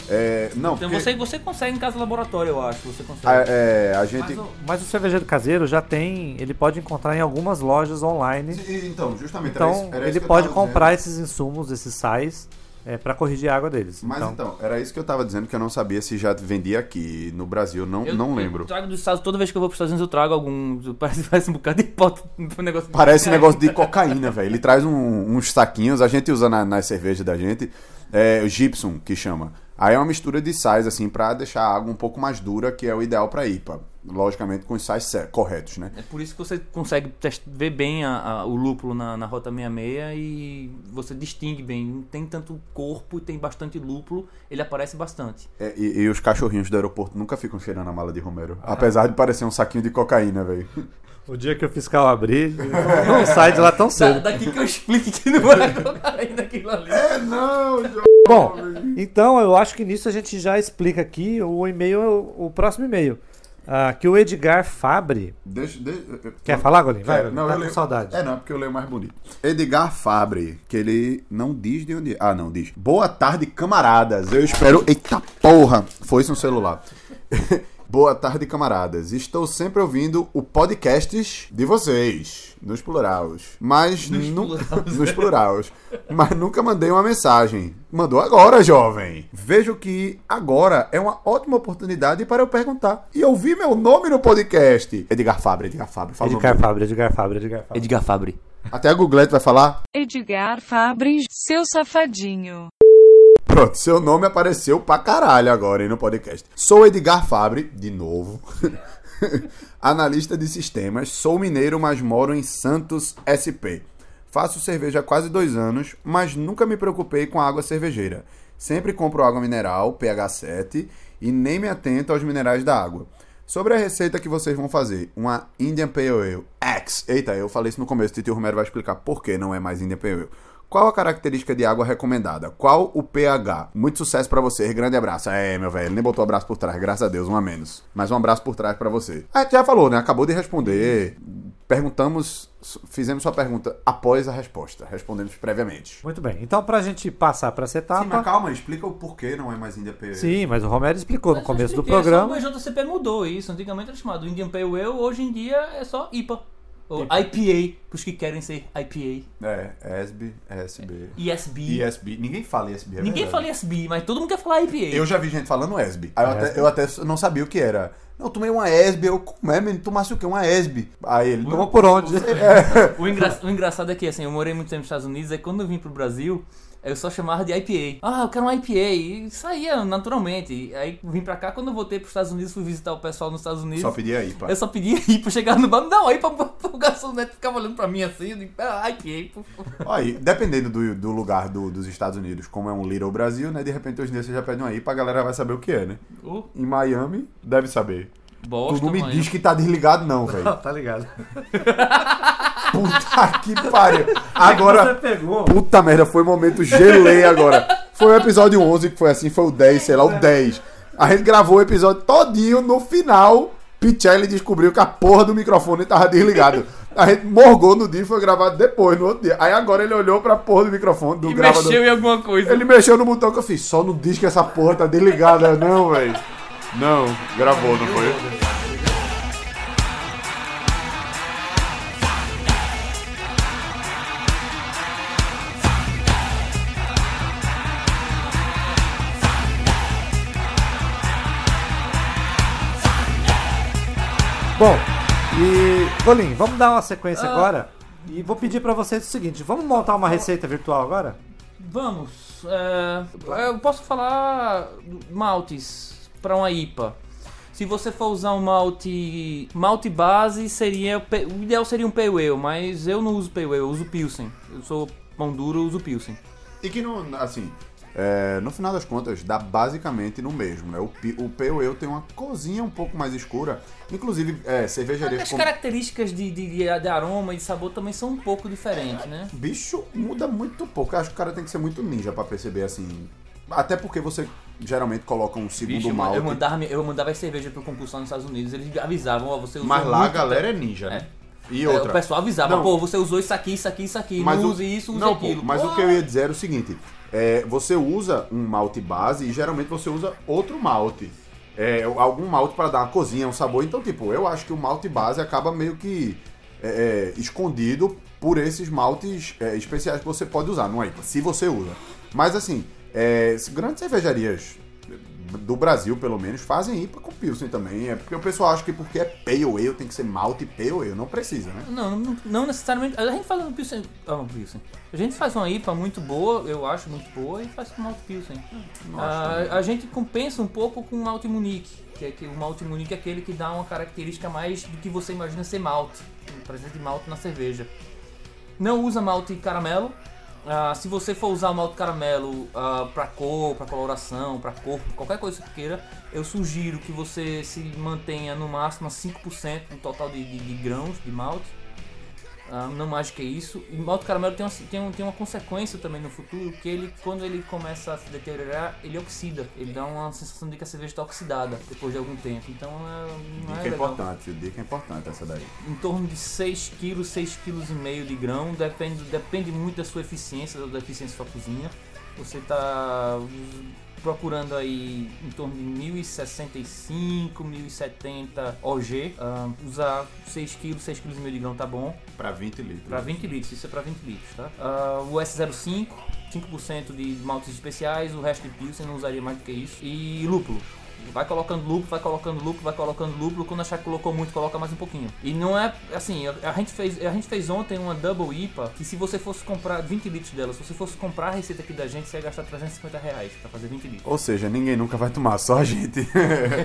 É, não, Então porque, você, você consegue em casa laboratório, eu acho. Você consegue. a, é, a gente... Mas o, mas o cervejeiro caseiro já tem. Ele pode encontrar em algumas lojas online. Então, justamente, era Então isso- era isso ele que eu pode tava dizendo. comprar esses insumos, esses sais, é, para corrigir a água deles. Mas então, então, era isso que eu tava dizendo que eu não sabia se já vendia aqui no Brasil, não, Eu- não Eu lembro. trago dos Estados toda vez que eu vou para os Estados Unidos eu trago algum. Parece, parece um bocado de pote um negócio. Parece um negócio de cocaína, velho. Ele traz um- uns saquinhos, a gente usa na, nas cervejas da gente, é, o gypsum, que chama. Aí é uma mistura de sais, assim, pra deixar a água um pouco mais dura, que é o ideal pra IPA. logicamente com os sais corretos, né? É por isso que você consegue ver bem a- a- o lúpulo na, na Rota 66 e você distingue bem. Não tem tanto corpo e tem bastante lúpulo, ele aparece bastante. É, e, e os cachorrinhos do aeroporto nunca ficam cheirando a mala de Romero. Apesar de parecer um saquinho de cocaína, velho. O dia que o fiscal abrir, não, sai de lá tão Da, cedo. daqui que eu explique que não é cocaína aquilo ali. É, não, Bom, então eu acho que nisso a gente já explica aqui o e-mail, o próximo e-mail. Ah, que o Edgar Fabre. Deixa, deixa, Quer falar, Golim? Vai. Golim, não, tá eu com leio- saudade. É, não, porque eu leio mais bonito. Edgar Fabre, que ele não diz de onde é. Ah, não, diz. Boa tarde, camaradas. Eu espero. Eita porra! Foi um celular. Boa tarde, camaradas. Estou sempre ouvindo o podcasts de vocês, nos pluraus. Mas nu- pluraus. nos pluraus. Mas nunca mandei uma mensagem. Mandou agora, jovem. Vejo que agora é uma ótima oportunidade para eu perguntar e ouvir meu nome no podcast. Edgar Fabre, Edgar Fabre. Fala Edgar. Fabre, Edgar Fabre, Edgar Fabre. Edgar Fabre. Até a Googlete vai falar. Edgar Fabres, seu safadinho. Pronto, seu nome apareceu pra caralho agora aí no podcast. Sou Edgar Fabre, de novo. Analista de sistemas, sou mineiro, mas moro em Santos SP. Faço cerveja há quase dois anos, mas nunca me preocupei com a água cervejeira. Sempre compro água mineral, pH 7, e nem me atento aos minerais da água. Sobre a receita que vocês vão fazer, uma Indian Pale Ale X. Eita, eu falei isso no começo, Tio Romero vai explicar por que não é mais Indian Pale Ale. Qual a característica de água recomendada? Qual o pH? Muito sucesso pra vocês, grande abraço. É, meu velho, nem botou abraço por trás, graças a Deus, um a menos. Mas um abraço por trás pra você. Ah, já falou, né? Acabou de responder. Perguntamos, fizemos sua pergunta após a resposta. Respondemos previamente. Muito bem. Então, pra gente passar pra essa etapa. calma, explica o porquê não é mais India Pale Ale. Sim, mas o Romero explicou no Mas começo eu do expliquei, programa. Só o JCP mudou isso. Antigamente era chamado Indian Pale Ale, hoje em dia é só IPA. Ou IPA, pros que querem ser IPA. É, ESB, ESB. ESB. ESB. Ninguém fala ESB, é Ninguém verdade. fala ESB, mas todo mundo quer falar IPA. Eu já vi gente falando ESB. Aí eu até, eu até não sabia o que era. Não, eu tomei uma ESB. Eu, como é, menino? Tomasse o quê? Uma ESB. Aí ele Tomou por onde? O, engra- o engraçado é que, assim, eu morei muito tempo nos Estados Unidos, aí quando eu vim pro Brasil, eu só chamava de IPA. Ah, eu quero uma IPA. E saía naturalmente. Aí vim pra cá, quando eu voltei pros Estados Unidos, fui visitar o pessoal nos Estados Unidos. Só pedi aí, pá. Eu só pedia IPA, chegar no bar, uma IPA, o garçonete ficava olhando pra mim assim, eu digo, ah, IPA, por favor. Aí, dependendo do, do lugar do- dos Estados Unidos, como é um Little Brasil, né? De repente hoje em dia você já pede uma IPA, a galera vai saber o que é, né? Oh, Em Miami, deve saber. Bosta, tu não me mãe. diz que tá desligado, não, velho. tá ligado. Puta que pariu. Agora. Pegou. Puta merda, foi o momento gelei agora. Foi o episódio 11 que foi assim, foi o 10, sei lá, o 10. A gente gravou o episódio todinho, no final, Pichelli descobriu que a porra do microfone tava desligado. A gente morgou no dia e foi gravado depois, no outro dia. Aí agora ele olhou pra porra do microfone, do E gravador. mexeu em alguma coisa. Ele mexeu no botão que eu fiz, só não diz que essa porra tá desligada, não, velho. Não, gravou, não foi? Bom, e. Golim, vamos dar uma sequência agora. E vou pedir pra vocês o seguinte: vamos montar uma receita virtual agora? Vamos. é, eu posso falar maltes para uma IPA. Se você for usar um malte, malte base, seria o ideal seria um Pale Ale, mas eu não uso Pale Ale, eu uso Pilsen. Eu sou pão duro, eu uso Pilsen. E que, não, assim, é, no final das contas, dá basicamente no mesmo, né? O, o Pale Ale tem uma cozinha um pouco mais escura. Inclusive, é, cervejarias As características de, de, de aroma e de sabor também são um pouco diferentes, né? Bicho, muda muito pouco. Eu acho que o cara tem que ser muito ninja pra perceber, assim... Até porque você geralmente coloca um segundo eu, malte. eu mandava, eu mandava as cervejas pro concurso lá nos Estados Unidos, eles avisavam, ó, você usou Mas lá a galera é ninja, né? E É, outra... O pessoal avisava, Não. pô, você usou isso aqui, isso aqui, isso aqui, não o- use isso, use não, pô, aquilo. mas Pô, o que eu ia dizer era o seguinte: é, você usa um malte base e geralmente você usa outro malte. É, algum malte para dar uma cozinha, um sabor. Então, tipo, eu acho que o malte base acaba meio que é, é, escondido por esses maltes é, especiais que você pode usar, não é? Se você usa. Mas assim, é, grandes cervejarias do Brasil, pelo menos, fazem IPA com Pilsen também. É porque o pessoal acha que porque é Pale Ale tem que ser malte Pale Ale. Não precisa, né? Não, não, não necessariamente. A gente faz um Pilsen. Ah, Pilsen. A gente faz uma IPA muito boa, eu acho muito boa, e faz com malte Pilsen. Ah, a gente compensa um pouco com o malte Munique, que é que o malte Munique é aquele que dá uma característica mais do que você imagina ser malte, presença de malte na cerveja. Não usa malte caramelo. Ah, se você for usar o malte caramelo ah, para cor, para coloração, para corpo, qualquer coisa que queira, eu sugiro que você se mantenha no máximo a 5% no total de, de- de grãos de malte. Ah, não mais que isso. E o malte caramelo tem uma, tem, um- tem uma consequência também no futuro, que ele, quando ele começa a se deteriorar, ele oxida. Ele dá uma sensação de que a cerveja está oxidada depois de algum tempo. Então é, não é Dica legal. importante, viu? Dica importante essa daí. Em torno de 6 kg, 6 kg e meio de grão, depende, depende muito da sua eficiência, da eficiência da sua cozinha. Você está procurando aí em torno de 1065, 1070 OG. Ah, usar 6 kg, 6 kg e meio de grão tá bom. Pra 20 litros. Pra 20 litros, isso é pra 20 litros, tá? Ah, o S05, 5% de maltes especiais, o resto de Pilsen não usaria mais do que isso. E lúpulo. Vai colocando lúpulo, vai colocando lúpulo, vai colocando lúpulo. Quando achar que colocou muito, coloca mais um pouquinho. E não é assim, a gente fez, a gente fez ontem uma Double IPA que se você fosse comprar 20 litros dela, se você fosse comprar a receita aqui da gente, você ia gastar 350 reais pra fazer 20 litros. Ou seja, ninguém nunca vai tomar, só a gente.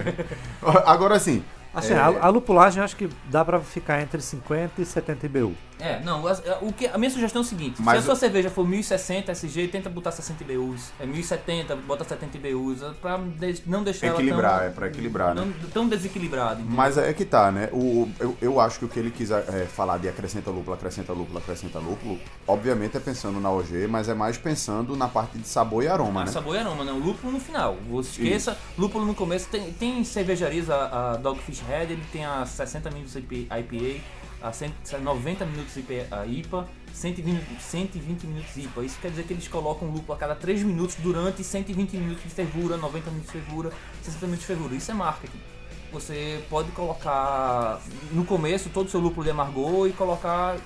Agora sim. Assim, É. a, a lupulagem eu acho que dá pra ficar entre 50 e 70 IBU. É, não, o que, a minha sugestão é o seguinte: Mas se a sua o- cerveja for 1060 SG, tenta botar 60 IBUs. É 1070, bota 70 IBUs, é pra de- não deixar ela Equilibrar, tão, é pra equilibrar, né? não, tão desequilibrada. entendeu? Mas é que tá, né? O, eu, eu acho que o que ele quis é, falar de acrescenta lúpulo, acrescenta lúpulo, acrescenta lúpulo, obviamente é pensando na OG, mas é mais pensando na parte de sabor e aroma, Mas né? sabor e aroma, não. Lúpulo no final. Você esqueça, lúpulo no começo. Tem, tem cervejarias, a, a Dogfish Ele tem a 60 minutos IPA, a 100 90 minutos IPA, 120, 120 minutos IPA. Isso quer dizer que eles colocam lúpulo a cada 3 minutos durante 120 minutos de fervura, 90 minutos de fervura, 60 minutos de fervura. Isso é marketing. Você pode colocar no começo todo o seu lúpulo de amargor e colocar,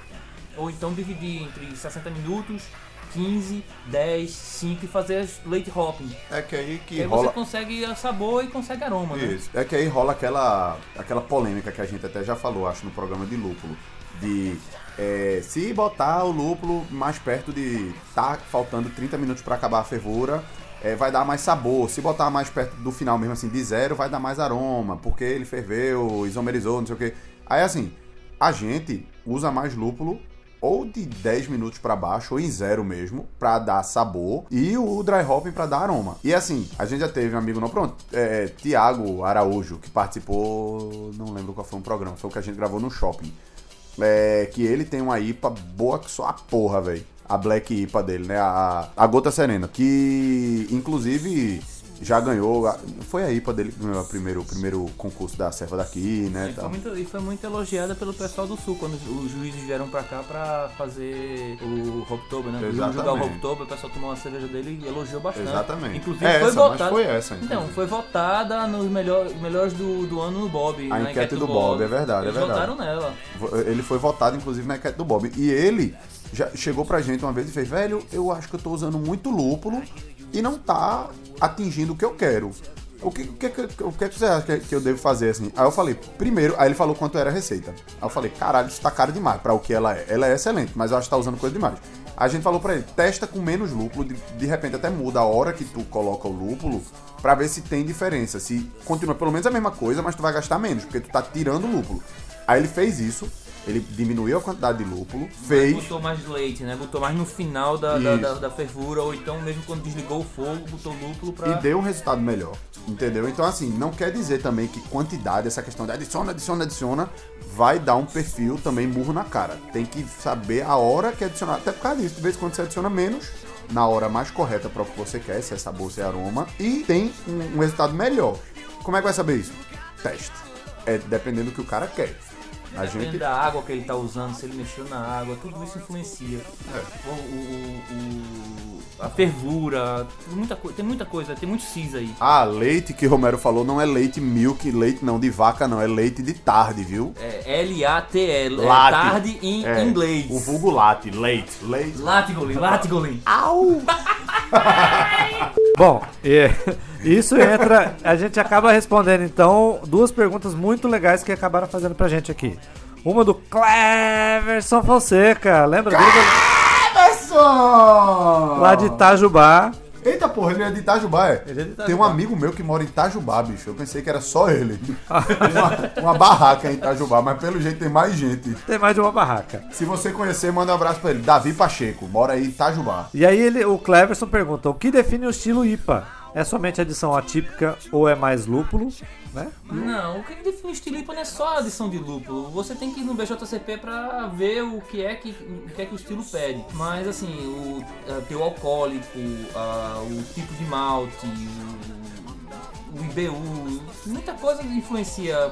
ou então dividir entre 60 minutos, 15, 10, 5 e fazer as late hopping. É que aí que Que aí rola. você consegue sabor e consegue aroma, né? Isso. É que aí rola aquela, aquela polêmica que a gente até já falou, acho, no programa de lúpulo. De é, se botar o lúpulo mais perto de. tá faltando 30 minutos pra acabar a fervura, é, vai dar mais sabor. Se botar mais perto do final mesmo assim, de zero, vai dar mais aroma, porque ele ferveu, isomerizou, não sei o que. Aí assim, a gente usa mais lúpulo ou de 10 minutos pra baixo, ou em zero mesmo, pra dar sabor, e o dry hopping pra dar aroma. E assim, a gente já teve um amigo, não, pronto, é, Tiago Araújo, que participou, não lembro qual foi um programa, foi o que a gente gravou no shopping. É, que ele tem uma IPA boa que só a porra, velho. A Black IPA dele, né? A, a Gota Serena. Que, inclusive, já ganhou. Foi a IPA dele a primeiro, o primeiro concurso da serva daqui, né? E foi, muito, e foi muito elogiada pelo pessoal do Sul, quando os, juízes vieram pra cá pra fazer o Hoptober, né? Iam jogar o Exatamente. Hoptober, o pessoal tomou uma cerveja dele e elogiou bastante. Exatamente. Inclusive É foi essa, votada. foi essa, Então, foi votada nos melhor, melhores do, do ano no Bob. A na enquete do Bob, é verdade, é Eles verdade. votaram nela. Ele foi votado, inclusive, na enquete do Bob. E ele já chegou pra gente uma vez e fez, velho, eu acho que eu tô usando muito lúpulo e não tá atingindo o que eu quero. O que, o que, o que, que você acha que- eu devo fazer assim? Aí eu falei, primeiro, aí ele falou quanto era a receita. Aí eu falei, caralho, isso tá caro demais pra o que ela é. Ela é excelente, mas eu acho que tá usando coisa demais. A gente falou pra ele, testa com menos lúpulo, de, de repente até muda a hora que tu coloca o lúpulo, pra ver se tem diferença. Se continua pelo menos a mesma coisa, mas tu vai gastar menos, porque tu tá tirando o lúpulo. Aí ele fez isso, ele diminuiu a quantidade de lúpulo, fez. Botou mais leite, né? Botou mais no final da, da, da- da fervura, ou então mesmo quando desligou o fogo, botou lúpulo pra. E deu um resultado melhor. Entendeu? Então, assim, não quer dizer também que quantidade, essa questão de adiciona, adiciona, adiciona, vai dar um perfil também burro na cara. Tem que saber a hora que adicionar. Até por causa disso, de vez em quando você adiciona menos, na hora mais correta para o que você quer, se é sabor, se é aroma, e tem um, um resultado melhor. Como é que vai saber isso? Teste. É dependendo do que o cara quer. A Dependendo gente. da água que ele tá usando, se ele mexeu na água, tudo isso influencia. É. O, o- o- a fervura, tem muita, tem muita coisa, tem muito cis aí. Ah, leite que o Romero falou não é leite milk, leite não de vaca, não, é leite de tarde, viu? É L-A-T-L, é tarde em É, inglês. O vulgo latte, leite. Leite. Latigolin, Latigolin. Au! Bom, e, isso entra. A gente acaba respondendo então duas perguntas muito legais que acabaram fazendo pra gente aqui. Uma do Cleverson Fonseca, lembra dele? Emerson! Lá de Itajubá. Eita porra, ele é de Itajubá, é? Ele é de Itajubá. Tem um amigo meu que mora em Itajubá, bicho. Eu pensei que era só ele. uma, uma barraca em Itajubá, mas pelo jeito tem mais gente. Tem mais de uma barraca. Se você conhecer, manda um abraço pra ele. Davi Pacheco, mora aí em Itajubá. E aí ele, o Cleverson pergunta: o que define o estilo IPA? É somente adição atípica ou é mais lúpulo? Né? Não, o que define estilo IPA não é só adição de lúpulo. Você tem que ir no BJCP pra ver o que é que o, que é que o estilo pede. Mas assim, o uh, teu alcoólico, o tipo de malte, o, o IBU, muita coisa influencia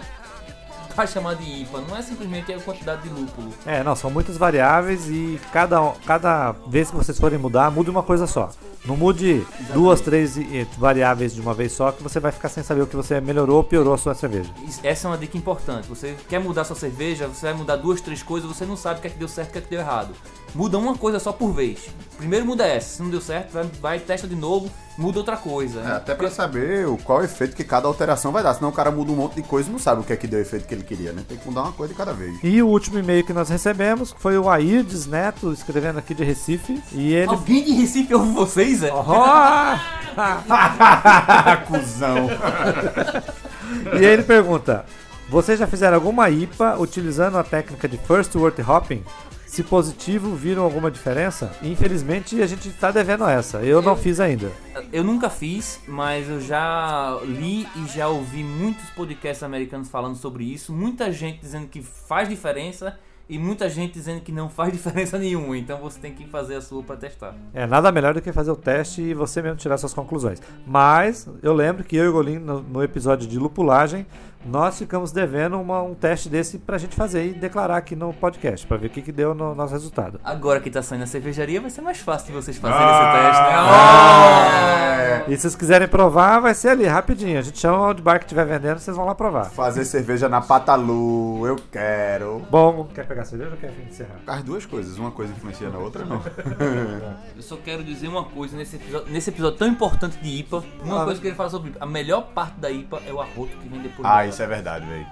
pra chamar de IPA. Não é simplesmente a quantidade de lúpulo. É, não, são muitas variáveis e cada, cada vez que vocês forem mudar, mude uma coisa só. Não mude duas, três eh, variáveis de uma vez só, que você vai ficar sem saber o que você melhorou ou piorou a sua cerveja. Essa é uma dica importante. Você quer mudar sua cerveja, você vai mudar duas, três coisas, você não sabe o que é que deu certo e o que é que deu errado. Muda uma coisa só por vez. Primeiro muda essa, se não deu certo, vai, vai testa de novo, muda outra coisa. É, até pra saber o, qual efeito que cada alteração vai dar. Senão o cara muda um monte de coisa e não sabe o que é que deu o efeito que ele queria, né? Tem que mudar uma coisa de cada vez. E o último e-mail que nós recebemos foi o Airdes Neto, escrevendo aqui de Recife. E ele. Alguém de Recife ouve vocês, é? Cusão. e aí ele pergunta: Vocês já fizeram alguma IPA utilizando a técnica de First Word Hopping? Se positivo, viram alguma diferença? Infelizmente a gente tá devendo essa. Eu não fiz ainda. Eu nunca fiz, mas eu já li e já ouvi muitos podcasts americanos falando sobre isso. Muita gente dizendo que faz diferença e muita gente dizendo que não faz diferença nenhuma. Então você tem que fazer a sua pra testar. É nada melhor do que fazer o teste e você mesmo tirar suas conclusões. Mas eu lembro que eu e o Golim, no, no episódio de lupulagem, nós ficamos devendo uma- um teste desse pra gente fazer e declarar aqui no podcast, pra ver o que, que deu no nosso resultado. Agora que tá saindo a cervejaria, vai ser mais fácil de vocês fazerem Ah, esse teste, né? é. E se vocês quiserem provar, vai ser ali, rapidinho. A gente chama onde bar que estiver vendendo, vocês vão lá provar. Fazer cerveja na Patalu, eu quero. Bom, quer pegar cerveja ou quer encerrar? As duas coisas, uma coisa influencia na outra, não. Eu só quero dizer uma coisa nesse episódio, nesse episódio tão importante de IPA. Uma Ah. coisa que eu queria falar sobre IPA. A melhor parte da IPA é o arroto que vem depois ah, dela. Isso é verdade, velho.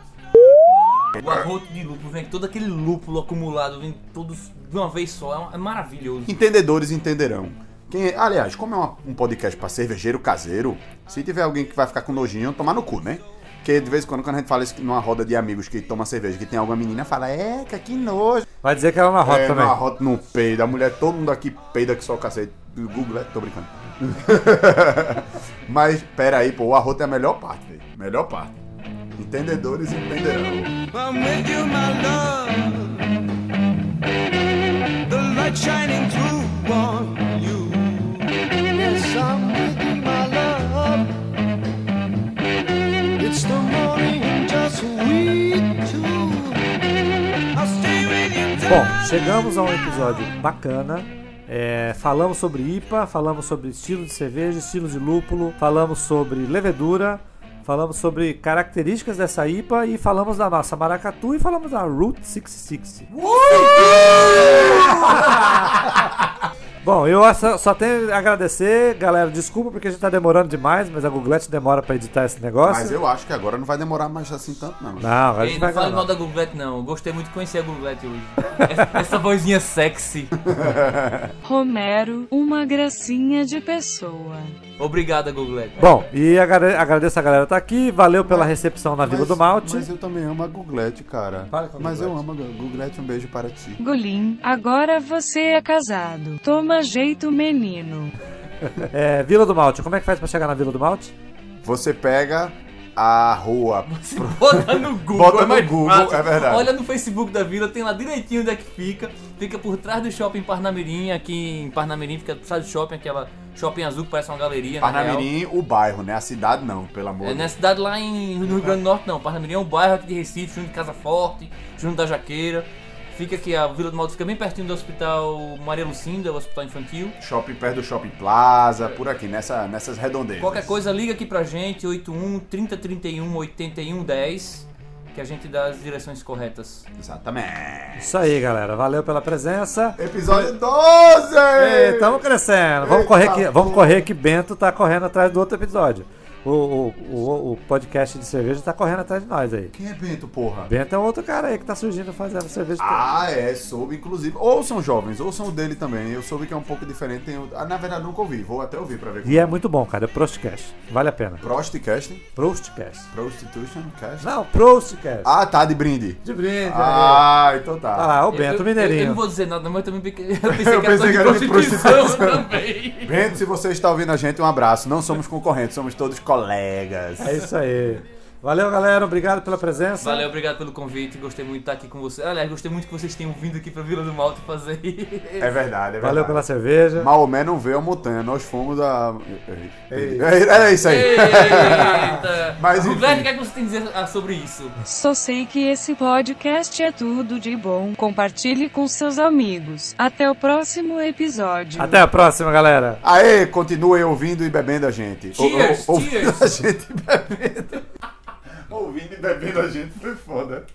O arroto de lúpulo vem todo aquele lúpulo acumulado, vem todos de uma vez só. É, é maravilhoso. Entendedores entenderão. Quem, aliás, como é uma- um podcast pra cervejeiro caseiro, se tiver alguém que vai ficar com nojinho, tomar no cu, né? Porque de vez em quando, quando a gente fala isso numa roda de amigos que toma cerveja, que tem alguma menina, fala, é, que nojo. Vai dizer que ela na rota é, também. numa rota não peida. A mulher, todo mundo aqui peida que só o cacete. Google, é, tô brincando. Mas, pera aí, pô, o arroto é a melhor parte, velho. Melhor parte. Entendedores entenderão. I'm with you, my love. The light shining through on you. Yes, I'm with you, my love. It's the morning just we two. I'll stay with you. Bom, chegamos a um episódio bacana. É, falamos sobre IPA, falamos sobre estilo de cerveja, estilo de lúpulo, falamos sobre levedura, falamos sobre características dessa IPA e falamos da nossa maracatu e falamos da Route 660. Bom, eu só, só tenho a agradecer, galera. Desculpa porque a gente tá demorando demais, mas a Googlete demora pra editar esse negócio. Mas eu acho que agora não vai demorar mais assim tanto, não. Não, a Ei, gente não vai fale gravar. mal da Googlete, não. Eu Gostei muito de conhecer a Googlete hoje. Essa, essa vozinha sexy. Romero, uma gracinha de pessoa. Obrigada, Googlete. Bom, e agrade- agradeço a galera que tá aqui. Valeu pela recepção na Vila do Malte. Mas eu também amo a Googlete, cara. Fala com mas eu amo a Googlete, um beijo para ti. Golim, agora você é casado. Toma jeito, menino. É, Vila do Malte, como é que faz pra chegar na Vila do Malte? Você pega a rua. Bota no Google. Bota é no mais Google, fácil. é verdade. Olha no Facebook da Vila, tem lá direitinho onde é que fica. Fica por trás do shopping Parnamirim, aqui em Parnamirim, fica por trás do shopping, aquela shopping azul que parece uma galeria, na. Parnamirim, o bairro, né? A cidade não, pelo amor É, de não é Deus. cidade lá em, no Rio Grande do Norte, não. Parnamirim é um bairro aqui de Recife, junto de Casa Forte, junto da Jaqueira. Fica aqui, a Vila do Malto fica bem pertinho do Hospital Maria Lucinda, o hospital infantil. Shopping perto do Shopping Plaza, por aqui, nessa, nessas redondezas. Qualquer coisa, liga aqui pra gente, 81 30 31 81 10, que a gente dá as direções corretas. Exatamente. Isso aí, galera. Valeu pela presença. Episódio 12! Estamos crescendo. Vamos Eita correr, que, vamos correr que Bento tá correndo atrás do outro episódio. O, o, o, o podcast de cerveja tá correndo atrás de nós aí. Quem é Bento, porra? Bento é um outro cara aí que tá surgindo fazendo cerveja. Ah, é, soube, inclusive. Ouçam jovens, ouçam o dele também. Eu soube que é um pouco diferente. Tem, o- ah, na verdade, nunca ouvi. Vou até ouvir pra ver como E é muito bom, cara. É Prostcast. Vale a pena. Prostcast? Prostcast. Prostitution Cast? Não, Prostcast. Ah, tá, de brinde. De brinde. Ah, então tá. Ah lá, o Eu- Bento eu, Mineirinho. Eu, eu não vou dizer nada, mas eu também eu pensei Eu que era pensei de que era de prostituição prostituição. também. Bento, se você está ouvindo a gente, um abraço. Não somos concorrentes, somos todos colegas. É isso aí. Valeu, galera. Obrigado pela presença. Valeu, obrigado pelo convite. Gostei muito de estar aqui com você. Aliás, gostei muito que vocês tenham vindo aqui pra Vila do Malte fazer. É verdade, é Valeu pela verdade. cerveja. Maomé não veio a montanha, nós fomos a. Ei. É, é isso aí. Eita! Mas, enfim. O que, é que você tem a dizer ah, sobre isso? Só sei que esse podcast é tudo de bom. Compartilhe com seus amigos. Até o próximo episódio. Até a próxima, galera. Aê, continuem ouvindo e bebendo a gente. Cheers, ou- cheers. a gente bebendo. Ouvindo e bebendo a gente foi foda.